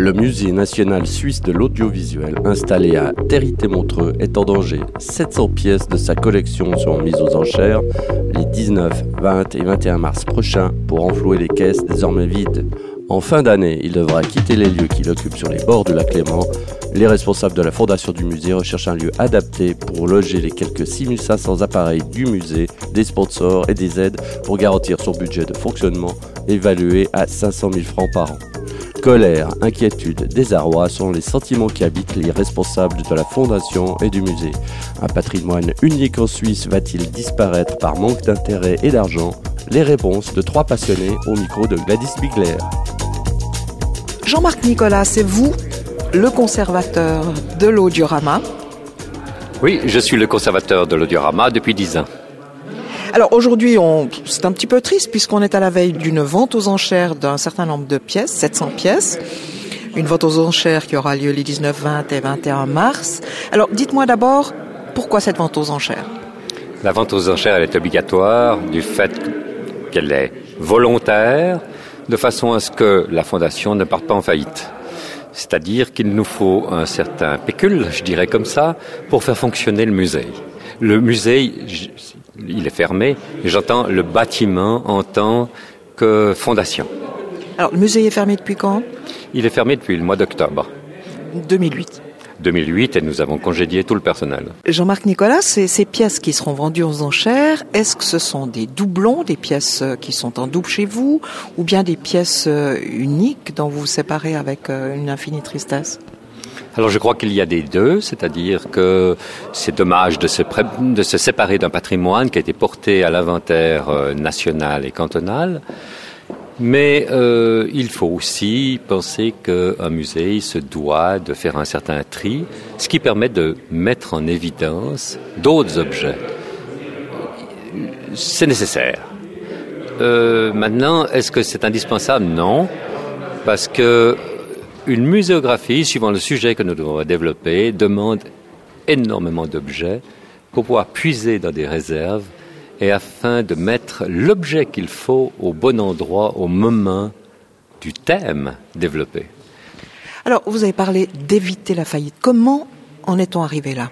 Le Musée national suisse de l'audiovisuel, installé à Territé-Montreux, est en danger. 700 pièces de sa collection seront mises aux enchères les 19, 20 et 21 mars prochains pour enflouer les caisses désormais vides. En fin d'année, il devra quitter les lieux qu'il occupe sur les bords du lac Léman. Les responsables de la fondation du musée recherchent un lieu adapté pour loger les quelques 6500 appareils du musée, des sponsors et des aides pour garantir son budget de fonctionnement évalué à 500 000 francs par an. Colère, inquiétude, désarroi sont les sentiments qui habitent les responsables de la fondation et du musée. Un patrimoine unique en Suisse va-t-il disparaître par manque d'intérêt et d'argent? Les réponses de trois passionnés au micro de Gladys Bigler. Jean-Marc Nicolas, c'est vous le conservateur de l'audiorama Oui, je suis le conservateur de l'audiorama depuis dix ans. Alors aujourd'hui, c'est un petit peu triste puisqu'on est à la veille d'une vente aux enchères d'un certain nombre de pièces, 700 pièces. Une vente aux enchères qui aura lieu les 19, 20 et 21 mars. Alors dites-moi d'abord, pourquoi cette vente aux enchères? La vente aux enchères, est obligatoire du fait qu'elle est volontaire, de façon à ce que la fondation ne parte pas en faillite. C'est-à-dire qu'il nous faut un certain pécule, je dirais comme ça, pour faire fonctionner le musée. Le musée, il est fermé, et j'entends le bâtiment en tant que fondation. Alors, le musée est fermé depuis quand? Il est fermé depuis le mois d'octobre. 2008. 2008 et nous avons congédié tout le personnel. Jean-Marc Nicolas, ces, pièces qui seront vendues aux enchères, est-ce que ce sont des doublons, des pièces euh, qui sont en double chez vous, ou bien des pièces euh, uniques dont vous vous séparez avec euh, une infinie tristesse? Alors je crois qu'il y a des deux, c'est-à-dire que c'est dommage de se, se séparer d'un patrimoine qui a été porté à l'inventaire national et cantonal. Mais euh, il faut aussi penser qu'un musée se doit de faire un certain tri, ce qui permet de mettre en évidence d'autres objets. C'est nécessaire. Euh, maintenant, est-ce que c'est indispensable? Non, parce que une muséographie, suivant le sujet que nous devons développer, demande énormément d'objets pour pouvoir puiser dans des réserves et afin de mettre l'objet qu'il faut au bon endroit au moment du thème développé. Alors, vous avez parlé d'éviter la faillite. Comment en est-on arrivé là?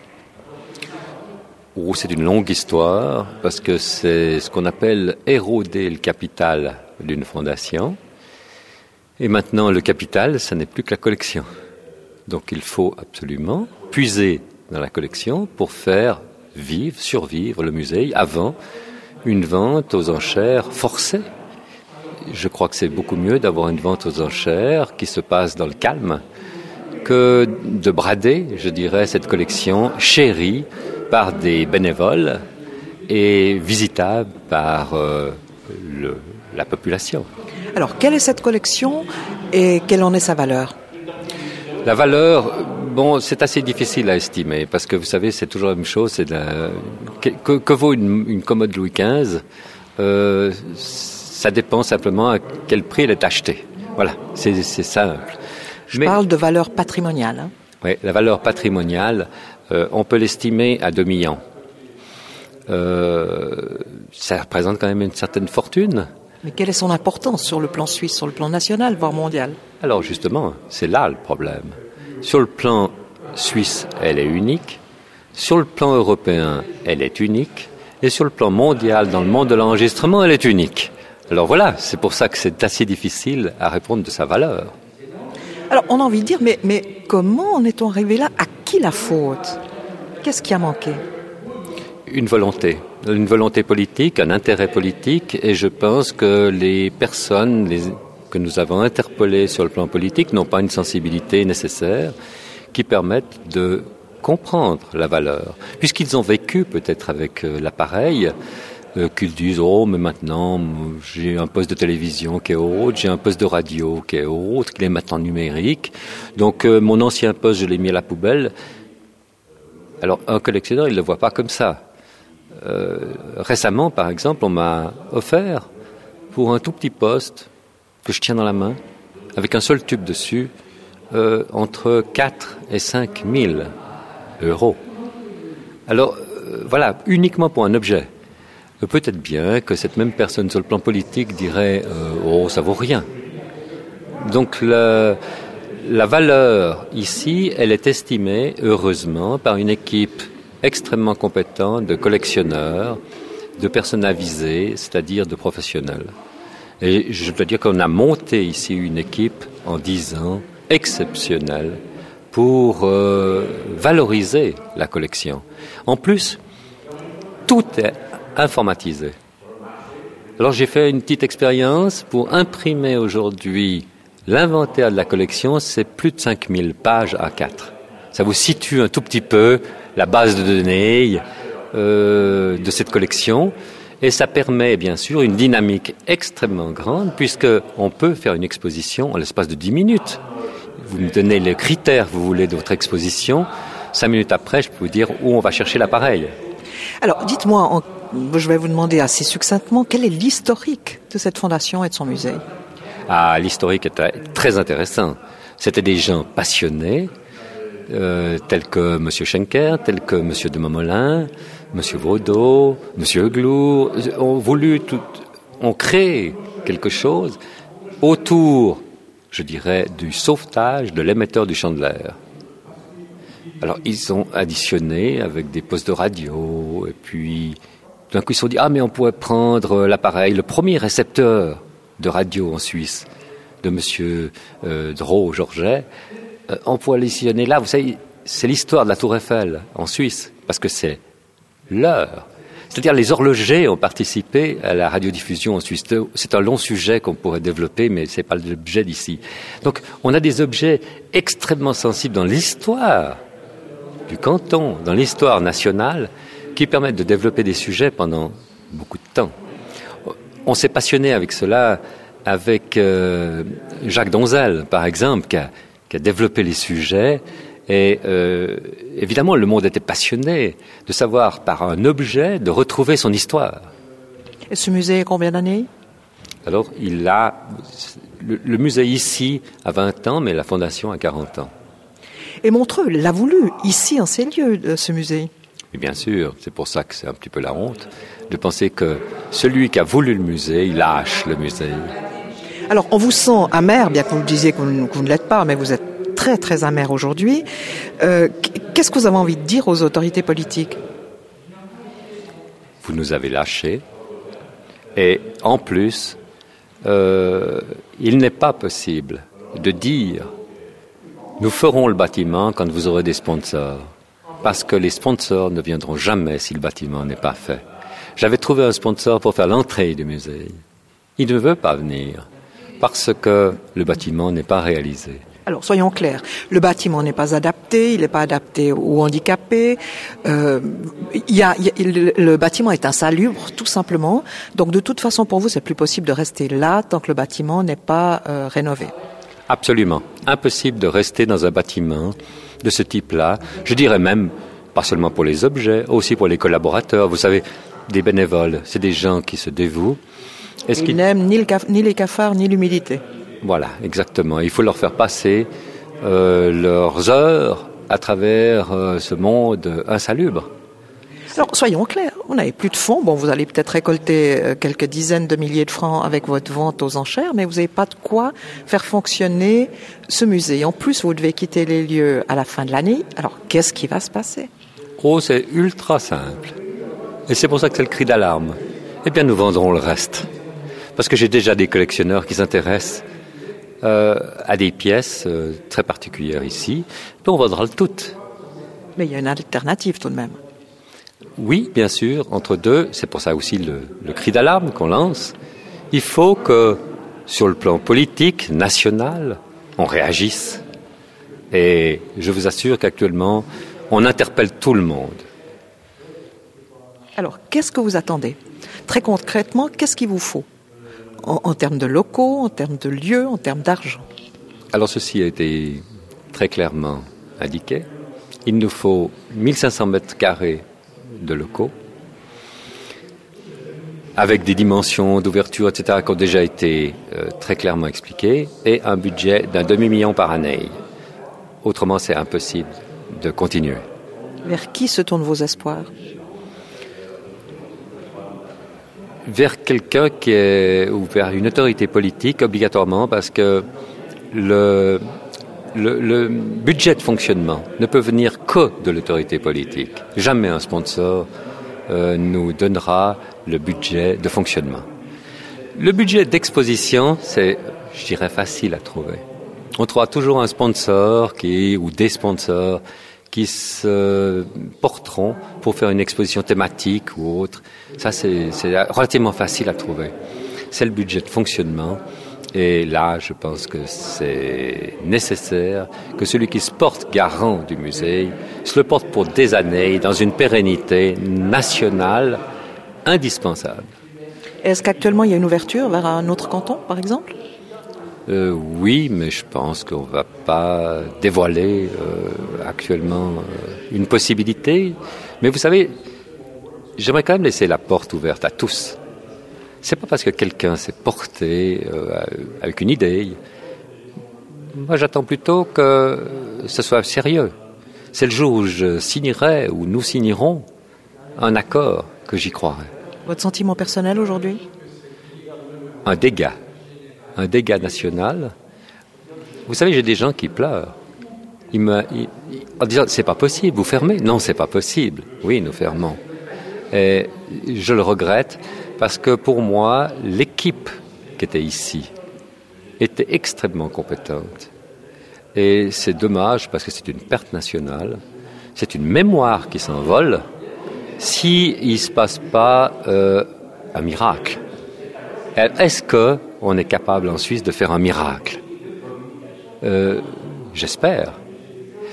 Oh, C'est une longue histoire parce que c'est ce qu'on appelle éroder le capital d'une fondation. Et maintenant, le capital, ce n'est plus que la collection. Donc il faut absolument puiser dans la collection pour faire vivre, survivre le musée avant une vente aux enchères forcée. Je crois que c'est beaucoup mieux d'avoir une vente aux enchères qui se passe dans le calme que de brader, je dirais, cette collection chérie par des bénévoles et visitable par euh, la population. Alors, quelle est cette collection et quelle en est sa valeur La valeur, Bon, c'est assez difficile à estimer parce que vous savez, c'est toujours la même chose. C'est que, vaut une, commode Louis XV euh, Ça dépend simplement à quel prix elle est achetée. Voilà, c'est simple. Je parle de valeur patrimoniale. Hein. Oui, la valeur patrimoniale, euh, on peut l'estimer à 2 millions. Euh, ça représente quand même une certaine fortune. Mais quelle est son importance sur le plan suisse, sur le plan national, voire mondial Alors justement, c'est là le problème. Sur le plan suisse, elle est unique. Sur le plan européen, elle est unique. Et sur le plan mondial, dans le monde de l'enregistrement, elle est unique. Alors voilà, c'est pour ça que c'est assez difficile à répondre de sa valeur. Alors on a envie de dire, mais, mais comment en est-on arrivé là? À qui la faute? Qu'est-ce qui a manqué? Une volonté. Une volonté politique, un intérêt politique, et je pense que les personnes, que nous avons interpellés sur le plan politique n'ont pas une sensibilité nécessaire qui permette de comprendre la valeur, puisqu'ils ont vécu peut-être avec euh, l'appareil, euh, qu'ils disent oh mais maintenant j'ai un poste de télévision qui est autre, j'ai un poste de radio qui est autre, qui est maintenant numérique, donc euh, mon ancien poste je l'ai mis à la poubelle. Alors un collectionneur il ne le voit pas comme ça. Récemment par exemple on m'a offert pour un tout petit poste que je tiens dans la main, avec un seul tube dessus, euh, entre 4 et 5 000 euros. Alors, euh, voilà, uniquement pour un objet. Euh, peut-être bien que cette même personne sur le plan politique dirait Oh, ça vaut rien. Donc, la valeur ici, elle est estimée, heureusement, par une équipe extrêmement compétente de collectionneurs, de personnes avisées, c'est-à-dire de professionnels. Et je dois dire qu'on a monté ici une équipe en dix ans exceptionnelle pour euh, valoriser la collection. En plus, tout est informatisé. Alors j'ai fait une petite expérience pour imprimer aujourd'hui l'inventaire de la collection, c'est plus de 5000 pages A4. Ça vous situe un tout petit peu la base de données euh, de cette collection. Et ça permet bien sûr une dynamique extrêmement grande puisque on peut faire une exposition en l'espace de 10 minutes. Vous me donnez les critères, vous voulez, de votre exposition. Cinq minutes après, je peux vous dire où on va chercher l'appareil. Alors, dites-moi, je vais vous demander assez succinctement, quel est l'historique de cette fondation et de son musée? Ah, l'historique est très intéressant. C'était des gens passionnés, euh, tels que M. Schenker, tels que M. de Momolin, M. Vaudot, M. Glour, ont voulu tout, ont créé quelque chose autour, je dirais, du sauvetage de l'émetteur du champ de l'air. Alors ils ont additionné avec des postes de radio et puis d'un coup ils se sont dit ah mais on pourrait prendre l'appareil, le premier récepteur de radio en Suisse de Monsieur euh, Dro Georget, euh, l'additionner là. Vous savez, c'est l'histoire de la Tour Eiffel en Suisse parce que c'est l'heure. C'est-à-dire les horlogers ont participé à la radiodiffusion en Suisse. C'est un long sujet qu'on pourrait développer, mais ce n'est pas l'objet d'ici. Donc on a des objets extrêmement sensibles dans l'histoire du canton, dans l'histoire nationale, qui permettent de développer des sujets pendant beaucoup de temps. On s'est passionné avec cela avec euh, Jacques Donzel, par exemple, qui a, qui a développé les sujets et euh, évidemment, le monde était passionné de savoir par un objet de retrouver son histoire. Et ce musée a combien d'années? Alors, il a le, le, musée ici a 20 ans, mais la fondation a 40 ans. Et Montreux l'a voulu ici en ces lieux, de ce musée. Et bien sûr, c'est pour ça que c'est un petit peu la honte de penser que celui qui a voulu le musée, il lâche le musée. Alors, on vous sent amer, bien que vous disiez que vous, que vous ne l'êtes pas, mais vous êtes très très amer aujourd'hui. Euh, Qu'est-ce que vous avez envie de dire aux autorités politiques? Vous nous avez lâchés. Et en plus, euh, il n'est pas possible de dire nous ferons le bâtiment quand vous aurez des sponsors. Parce que les sponsors ne viendront jamais si le bâtiment n'est pas fait. J'avais trouvé un sponsor pour faire l'entrée du musée. Il ne veut pas venir parce que le bâtiment n'est pas réalisé. Alors, soyons clairs, le bâtiment n'est pas adapté, il n'est pas adapté aux handicapés. Euh, y a, y a, le, le, bâtiment est insalubre, tout simplement. Donc, de toute façon, pour vous, c'est plus possible de rester là tant que le bâtiment n'est pas euh, rénové. Absolument. Impossible de rester dans un bâtiment de ce type-là. Je dirais même, pas seulement pour les objets, aussi pour les collaborateurs. Vous savez, des bénévoles, c'est des gens qui se dévouent. Ils qu n'aiment ni, le ni les cafards, ni l'humidité. Voilà, exactement. Il faut leur faire passer euh, leurs heures à travers euh, ce monde insalubre. Alors, soyons clairs, vous n'avez plus de fonds. Bon, vous allez peut-être récolter euh, quelques dizaines de milliers de francs avec votre vente aux enchères, mais vous n'avez pas de quoi faire fonctionner ce musée. En plus, vous devez quitter les lieux à la fin de l'année. Alors, qu'est-ce qui va se passer? Oh, c'est ultra simple. Et c'est pour ça que c'est le cri d'alarme. Eh bien, nous vendrons le reste. Parce que j'ai déjà des collectionneurs qui s'intéressent euh, à des pièces euh, très particulières ici, puis on vendra le tout. Mais il y a une alternative tout de même. Oui, bien sûr, entre deux, c'est pour ça aussi le, le cri d'alarme qu'on lance. Il faut que, sur le plan politique, national, on réagisse. Et je vous assure qu'actuellement, on interpelle tout le monde. Alors, qu'est-ce que vous attendez? Très concrètement, qu'est-ce qu'il vous faut? En, en, termes de locaux, en termes de lieux, en termes d'argent Alors ceci a été très clairement indiqué. Il nous faut 1500 mètres carrés de locaux avec des dimensions d'ouverture, etc., qui ont déjà été euh, très clairement expliquées, et un budget d'un demi-million par année. Autrement, c'est impossible de continuer. Vers qui se tournent vos espoirs? Vers quelqu'un qui est ou vers une autorité politique obligatoirement parce que le le, budget de fonctionnement ne peut venir que de l'autorité politique. Jamais un sponsor euh, nous donnera le budget de fonctionnement. Le budget d'exposition, c'est, je dirais, facile à trouver. On trouvera toujours un sponsor qui, ou des sponsors qui se porteront pour faire une exposition thématique ou autre. Ça, c'est relativement facile à trouver. C'est le budget de fonctionnement. Et là, je pense que c'est nécessaire que celui qui se porte garant du musée se le porte pour des années dans une pérennité nationale indispensable. Est-ce qu'actuellement il y a une ouverture vers un autre canton, par exemple? Euh, Oui, mais je pense qu'on ne va pas dévoiler euh, actuellement euh, une possibilité. Mais vous savez, j'aimerais quand même laisser la porte ouverte à tous. C'est pas parce que quelqu'un s'est porté avec une idée. Moi, j'attends plutôt que ce soit sérieux. C'est le jour où je signerai, ou nous signerons, un accord que j'y croirai. Votre sentiment personnel aujourd'hui? Un dégât. Un dégât national. Vous savez, j'ai des gens qui pleurent. Ils me, en disant, c'est pas possible, vous fermez Non, c'est pas possible. Oui, nous fermons. Et je le regrette parce que pour moi, l'équipe qui était ici était extrêmement compétente. Et c'est dommage parce que c'est une perte nationale, c'est une mémoire qui s'envole, si ne se passe pas euh, un miracle. Est-ce qu'on est capable en Suisse de faire un miracle euh, J'espère.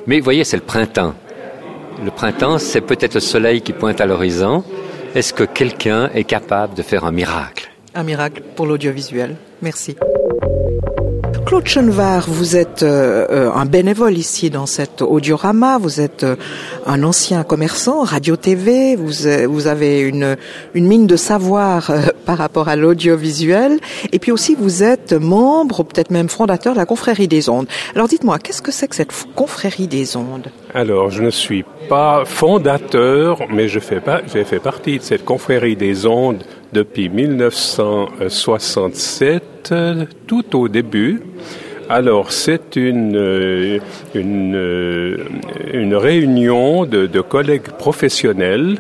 Mais vous voyez, c'est le printemps. Le printemps, c'est peut-être le soleil qui pointe à l'horizon. Est-ce que quelqu'un est capable de faire un miracle? Un miracle pour l'audiovisuel. Merci. Claude Chenvar, vous êtes euh, euh, un bénévole ici dans cet audiorama, vous êtes un ancien commerçant, radio-tv, vous, avez une mine de savoir par rapport à l'audiovisuel, et puis aussi vous êtes membre, peut-être même fondateur de la confrérie des ondes. Alors dites-moi, qu'est-ce que c'est que cette confrérie des ondes? Alors, je ne suis pas fondateur, mais je fais, pas, j'ai fait partie de cette confrérie des ondes depuis 1967, tout au début. Alors, c'est une, euh, une, euh, une réunion de, de, collègues professionnels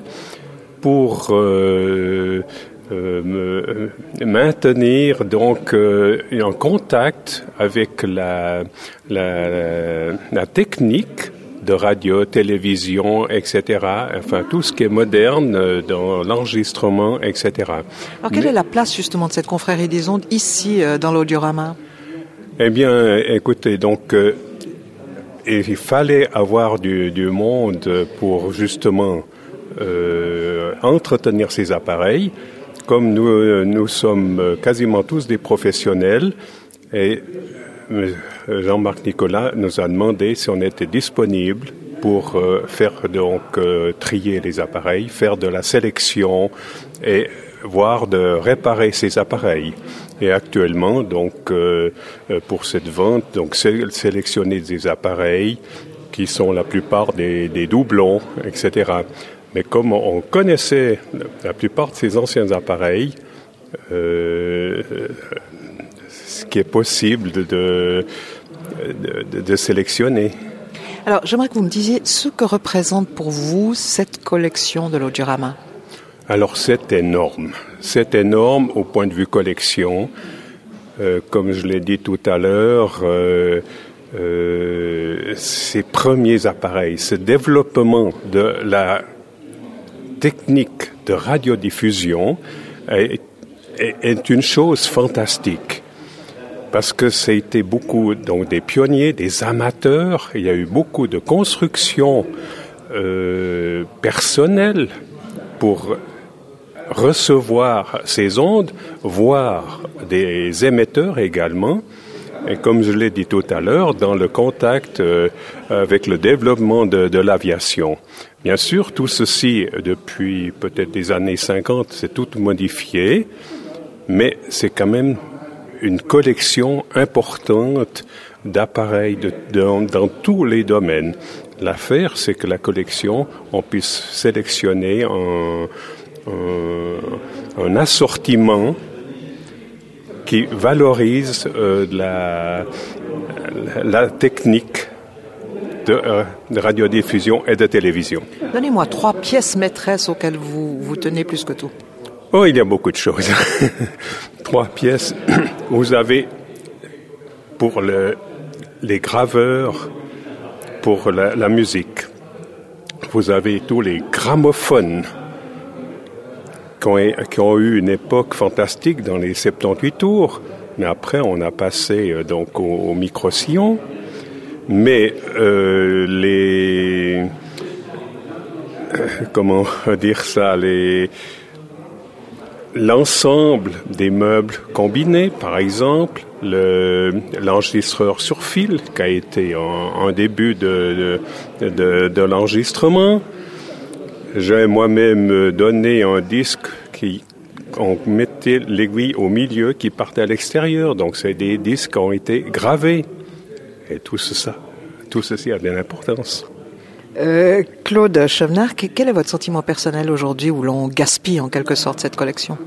pour euh, euh maintenir donc en contact avec la, la, la technique de radio, télévision, etc. Enfin, tout ce qui est moderne euh, dans l'enregistrement, etc. Alors, quelle est la place justement de cette confrérie des ondes ici euh, dans l'audiorama? Eh bien, écoutez, donc, euh, il fallait avoir du, du monde pour justement entretenir ces appareils. Comme nous, nous sommes quasiment tous des professionnels, et Jean-Marc Nicolas nous a demandé si on était disponible pour euh, faire donc euh, trier les appareils, faire de la sélection et voir de réparer ces appareils. Et actuellement, donc, euh, pour cette vente, donc, sélectionner des appareils qui sont la plupart des, des doublons, etc. Mais comme on connaissait la plupart de ces anciens appareils, euh, ce qui est possible de, de, de, sélectionner. Alors, j'aimerais que vous me disiez ce que représente pour vous cette collection de l'Audiorama. Alors, c'est énorme. C'est énorme au point de vue collection. Euh, comme je l'ai dit tout à l'heure, euh, euh, ces premiers appareils, ce développement de la technique de radiodiffusion est, une chose fantastique parce que été beaucoup donc des pionniers, des amateurs. Il y a eu beaucoup de constructions euh, personnelles pour recevoir ces ondes, voire des émetteurs également. Et comme je l'ai dit tout à l'heure, dans le contact euh, avec le développement de l'aviation. Bien sûr, tout ceci, depuis peut-être des années 50, c'est tout modifié, mais c'est quand même une collection importante d'appareils dans tous les domaines. L'affaire, c'est que la collection, on puisse sélectionner un, assortiment qui valorise euh, la technique de, de, radiodiffusion et de télévision. Donnez-moi trois pièces maîtresses auxquelles vous, vous tenez plus que tout. Oh, il y a beaucoup de choses. trois pièces. Vous avez pour le, les graveurs, pour la, la musique, vous avez tous les gramophones qui ont, qui ont, eu une époque fantastique dans les 78 tours. Mais après, on a passé euh, donc au, au micro-sillon. Mais euh, les... Comment dire ça les L'ensemble des meubles combinés, par exemple, l'enregistreur sur fil, qui a été en, début de, de, de, de l'enregistrement. J'ai moi-même donné un disque qui on mettait l'aiguille au milieu qui partait à l'extérieur. Donc c'est des disques qui ont été gravés. Et tout ça, tout ceci a de l'importance. Euh, Claude Chevenard, quel est votre sentiment personnel aujourd'hui où l'on gaspille en quelque sorte cette collection?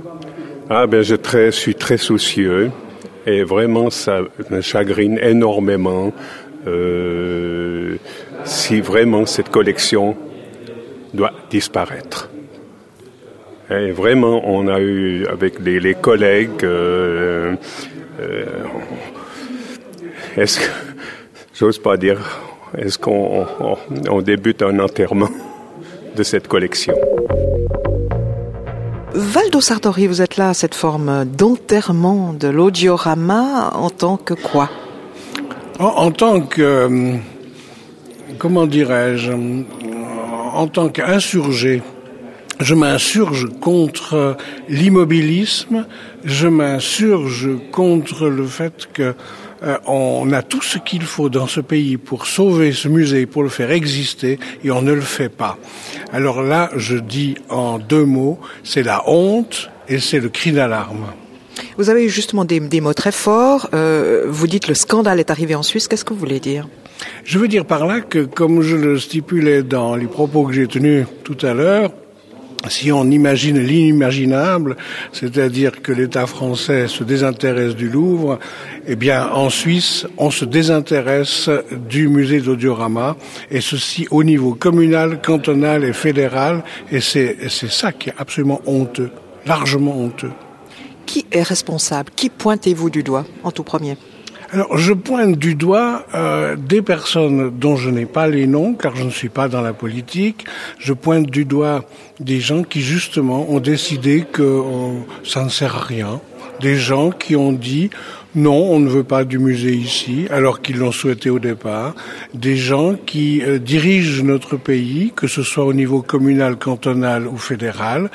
Ah ben je très, suis très soucieux et vraiment ça me chagrine énormément euh, si vraiment cette collection doit disparaître. Et vraiment, on a eu avec les, les collègues, euh, euh, est-ce que, j'ose pas dire, est-ce qu'on on, on débute un enterrement de cette collection? Valdo Sartori, vous êtes là à cette forme d'enterrement de l'audiorama en tant que quoi? En, en tant que, comment dirais-je, en tant qu'insurgé je m'insurge contre l'immobilisme, je m'insurge contre le fait que euh, on a tout ce qu'il faut dans ce pays pour sauver ce musée, pour le faire exister, et on ne le fait pas. Alors là, je dis en deux mots, c'est la honte et c'est le cri d'alarme. Vous avez eu justement des, des mots très forts. Euh, vous dites le scandale est arrivé en Suisse. Qu'est-ce que vous voulez dire? Je veux dire par là que, comme je le stipulais dans les propos que j'ai tenus tout à l'heure, si on imagine l'inimaginable, c'est-à-dire que l'État français se désintéresse du Louvre, eh bien, en Suisse, on se désintéresse du musée d'Audiorama, et ceci au niveau communal, cantonal et fédéral, et c'est ça qui est absolument honteux, largement honteux. Qui est responsable? Qui pointez-vous du doigt en tout premier? Alors, je pointe du doigt euh, des personnes dont je n'ai pas les noms, car je ne suis pas dans la politique. Je pointe du doigt des gens qui, justement, ont décidé que euh, ça ne sert à rien. Des gens qui ont dit non, on ne veut pas du musée ici, alors qu'ils l'ont souhaité au départ. Des gens qui euh, dirigent notre pays, que ce soit au niveau communal, cantonal ou fédéral,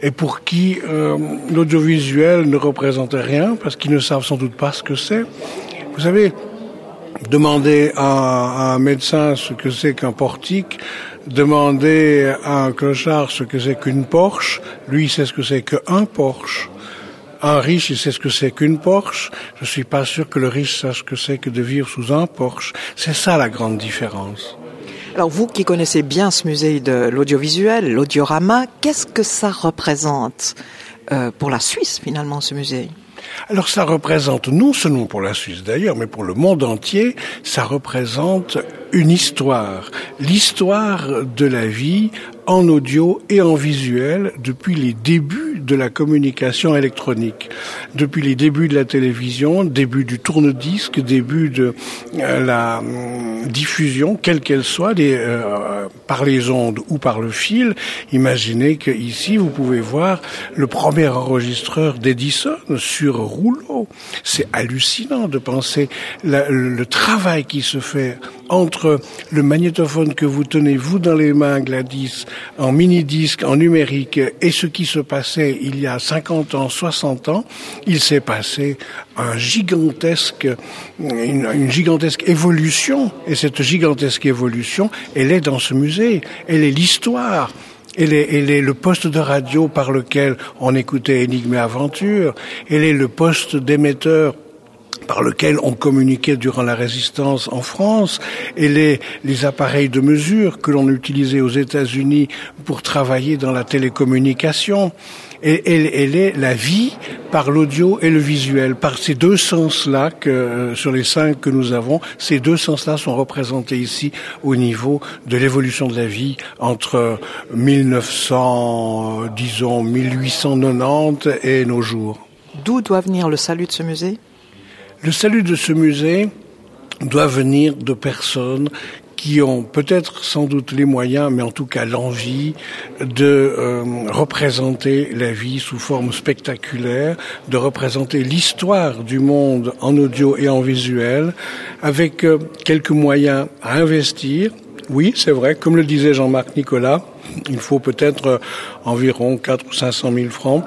et pour qui euh, l'audiovisuel ne représentait rien, parce qu'ils ne savent sans doute pas ce que c'est. Vous savez, demander à, un médecin ce que c'est qu'un portique, demander à un clochard ce que c'est qu'une Porsche, lui il sait ce que c'est qu'un Porsche. Un riche, il sait ce que c'est qu'une Porsche. Je suis pas sûr que le riche sache ce que c'est que de vivre sous un Porsche. C'est ça la grande différence. Alors vous qui connaissez bien ce musée de l'audiovisuel, l'audiorama, qu'est-ce que ça représente euh, pour la Suisse finalement ce musée? Alors ça représente, non seulement pour la Suisse d'ailleurs, mais pour le monde entier, ça représente une histoire, l'histoire de la vie en audio et en visuel depuis les débuts de la communication électronique, depuis les débuts de la télévision, début du tourne-disque, début de euh, la euh, diffusion, quelle qu'elle soit, euh, par les ondes ou par le fil. Imaginez que ici vous pouvez voir le premier enregistreur d'Edison sur rouleau. C'est hallucinant de penser le travail qui se fait entre le magnétophone que vous tenez vous dans les mains, Gladys, en mini-disque, en numérique, et ce qui se passait il y a 50 ans, 60 ans, il s'est passé un gigantesque, une, gigantesque évolution. Et cette gigantesque évolution, elle est dans ce musée. Elle est l'histoire. Elle est, elle est le poste de radio par lequel on écoutait Énigme et Aventure. Elle est le poste d'émetteur par lequel on communiquait durant la résistance en France et les, appareils de mesure que l'on utilisait aux États-Unis pour travailler dans la télécommunication. Et elle, elle est la vie par l'audio et le visuel, par ces deux sens-là que euh, sur les cinq que nous avons, ces deux sens-là sont représentés ici au niveau de l'évolution de la vie entre 1900, disons 1890 et nos jours. D'où doit venir le salut de ce musée? Le salut de ce musée doit venir de personnes qui ont peut-être sans doute les moyens, mais en tout cas l'envie de euh, représenter la vie sous forme spectaculaire, de représenter l'histoire du monde en audio et en visuel, avec euh, quelques moyens à investir. Oui, c'est vrai, comme le disait Jean-Marc Nicolas, il faut peut-être euh, environ 4 ou 500 000 francs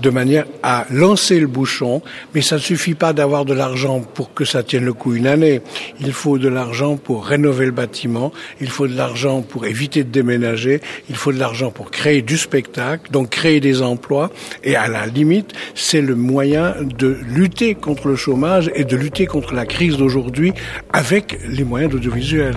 de manière à lancer le bouchon, mais ça ne suffit pas d'avoir de l'argent pour que ça tienne le coup une année. Il faut de l'argent pour rénover le bâtiment, il faut de l'argent pour éviter de déménager, il faut de l'argent pour créer du spectacle, donc créer des emplois, et à la limite, c'est le moyen de lutter contre le chômage et de lutter contre la crise d'aujourd'hui avec les moyens d'audiovisuel.